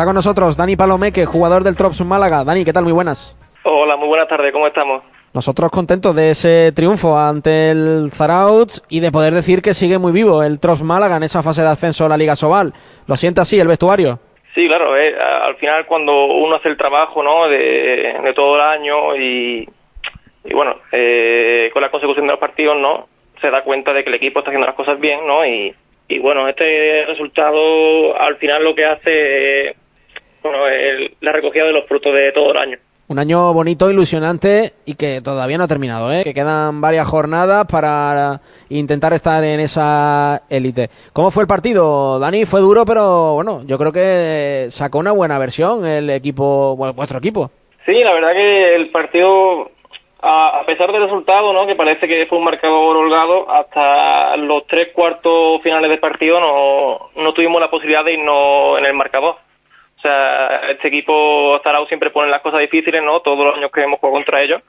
Está con nosotros Dani Palomeque, jugador del Trops Málaga. Dani, ¿qué tal? Muy buenas. Hola, muy buenas tardes, ¿cómo estamos? Nosotros contentos de ese triunfo ante el Zarauts y de poder decir que sigue muy vivo el Trops Málaga en esa fase de ascenso a la Liga Sobal. ¿Lo siente así el vestuario? Sí, claro, eh, al final cuando uno hace el trabajo ¿no? de, todo el año y, bueno, eh, con la consecución de los partidos no se da cuenta de que el equipo está haciendo las cosas bien ¿no? y, y bueno, este resultado al final lo que hace bueno, el, la recogida de los frutos de todo el año. Un año bonito, ilusionante y que todavía no ha terminado, ¿eh? que quedan varias jornadas para intentar estar en esa élite. ¿Cómo fue el partido, Dani? Fue duro, pero bueno, yo creo que sacó una buena versión el equipo, vuestro equipo. Sí, la verdad que el partido, a, pesar del resultado, ¿no? que parece que fue un marcador holgado, hasta los tres cuartos finales del partido no, no tuvimos la posibilidad de irnos en el marcador o sea, este equipo Zarao siempre pone las cosas difíciles, ¿no? Todos los años que hemos jugado contra ellos.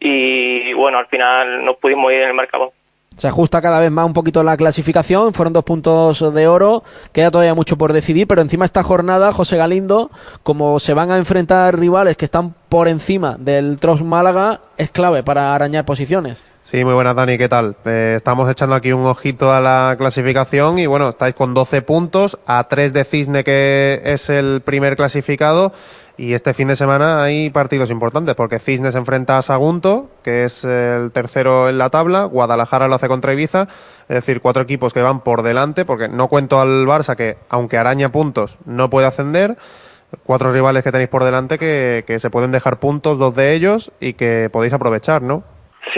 Y bueno, al final no pudimos ir en el marcador. Se ajusta cada vez más un poquito la clasificación, fueron dos puntos de oro, queda todavía mucho por decidir, pero encima esta jornada, José Galindo, como se van a enfrentar rivales que están por encima del Tros Málaga, es clave para arañar posiciones. Sí, muy buenas, Dani, ¿qué tal? Eh, estamos echando aquí un ojito a la clasificación y bueno, estáis con 12 puntos, a 3 de Cisne, que es el primer clasificado. Y este fin de semana hay partidos importantes, porque Cisne se enfrenta a Sagunto, que es el tercero en la tabla, Guadalajara lo hace contra Ibiza, es decir, cuatro equipos que van por delante, porque no cuento al Barça, que aunque araña puntos, no puede ascender. Cuatro rivales que tenéis por delante que, que se pueden dejar puntos, dos de ellos, y que podéis aprovechar, ¿no?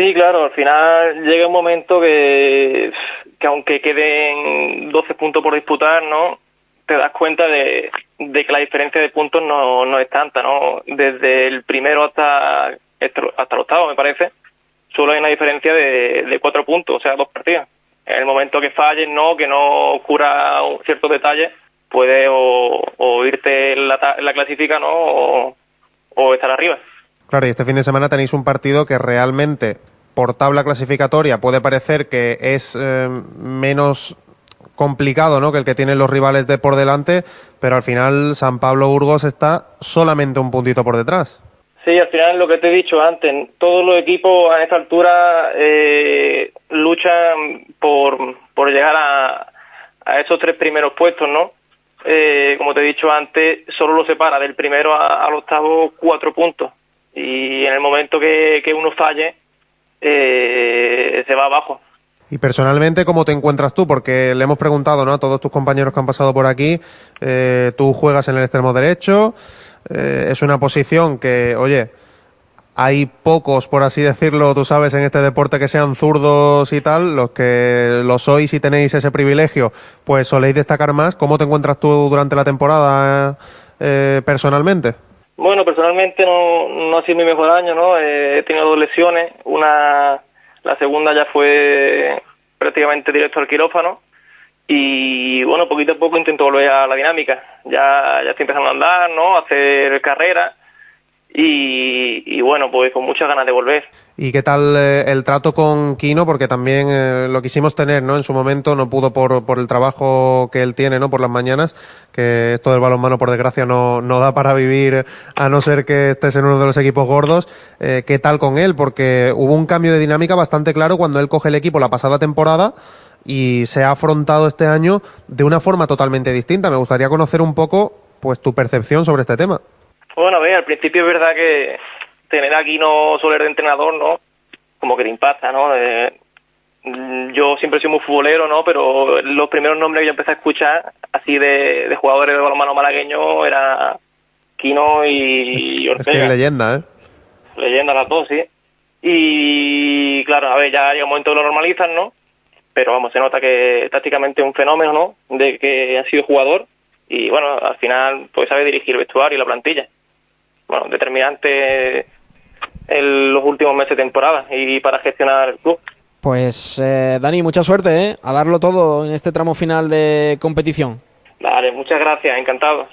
Sí, claro, al final llega un momento que, que aunque queden 12 puntos por disputar, ¿no? Te das cuenta de, de que la diferencia de puntos no, no es tanta, ¿no? Desde el primero hasta, hasta el octavo, me parece, solo hay una diferencia de, de cuatro puntos, o sea, dos partidas. En el momento que falles, ¿no? Que no cura ciertos detalles, puede o, o irte en la, la clasifica, ¿no? O, o estar arriba. Claro, y este fin de semana tenéis un partido que realmente, por tabla clasificatoria, puede parecer que es eh, menos complicado ¿no? que el que tienen los rivales de por delante, pero al final San Pablo Burgos está solamente un puntito por detrás. Sí, al final lo que te he dicho antes, todos los equipos a esta altura eh, luchan por, por llegar a, a esos tres primeros puestos, ¿no? Eh, como te he dicho antes, solo lo separa del primero al octavo cuatro puntos y en el momento que, uno falle, eh, se va abajo. Y personalmente, ¿cómo te encuentras tú? Porque le hemos preguntado ¿no? a todos tus compañeros que han pasado por aquí, eh, tú juegas en el extremo derecho, eh, es una posición que, oye, hay pocos, por así decirlo, tú sabes, en este deporte que sean zurdos y tal, los que lo sois y tenéis ese privilegio, pues soléis destacar más. ¿Cómo te encuentras tú durante la temporada personalmente? Bueno, personalmente no, no ha sido mi mejor año, ¿no? Eh, he tenido dos lesiones, una, la segunda ya fue prácticamente directo al quirófano y bueno, poquito a poco intento volver a la dinámica. Ya, ya estoy empezando a andar, ¿no? Hacer carrera y, bueno, pues con muchas ganas de volver. ¿Y qué tal eh, el trato con Kino? Porque también eh, lo quisimos tener, ¿no? En su momento no pudo por, por el trabajo que él tiene, ¿no? Por las mañanas, que esto del balonmano, por desgracia, no, no da para vivir a no ser que estés en uno de los equipos gordos. Eh, ¿Qué tal con él? Porque hubo un cambio de dinámica bastante claro cuando él coge el equipo la pasada temporada y se ha afrontado este año de una forma totalmente distinta. Me gustaría conocer un poco, pues, tu percepción sobre este tema. Bueno, a ver, al principio es verdad que tener aquí no Soler de entrenador, ¿no? Como que te impacta, ¿no? Mm, yo siempre he sido muy futbolero, ¿no? Pero los primeros nombres que yo empecé a escuchar, así de, de jugadores de balonmano malagueño, era Quino y Ortega. Es que leyenda, ¿eh? Leyenda las dos, sí. Y claro, a ver, ya llega un momento que lo normalizan, ¿no? Pero vamos, se nota que tácticamente es un fenómeno, ¿no? De que ha sido jugador y bueno, al final pues sabe dirigir el vestuario y la plantilla bueno, determinante en los últimos meses de temporada y para gestionar el club. Pues eh, Dani, mucha suerte, ¿eh? A darlo todo en este tramo final de competición. Vale, muchas gracias, encantado.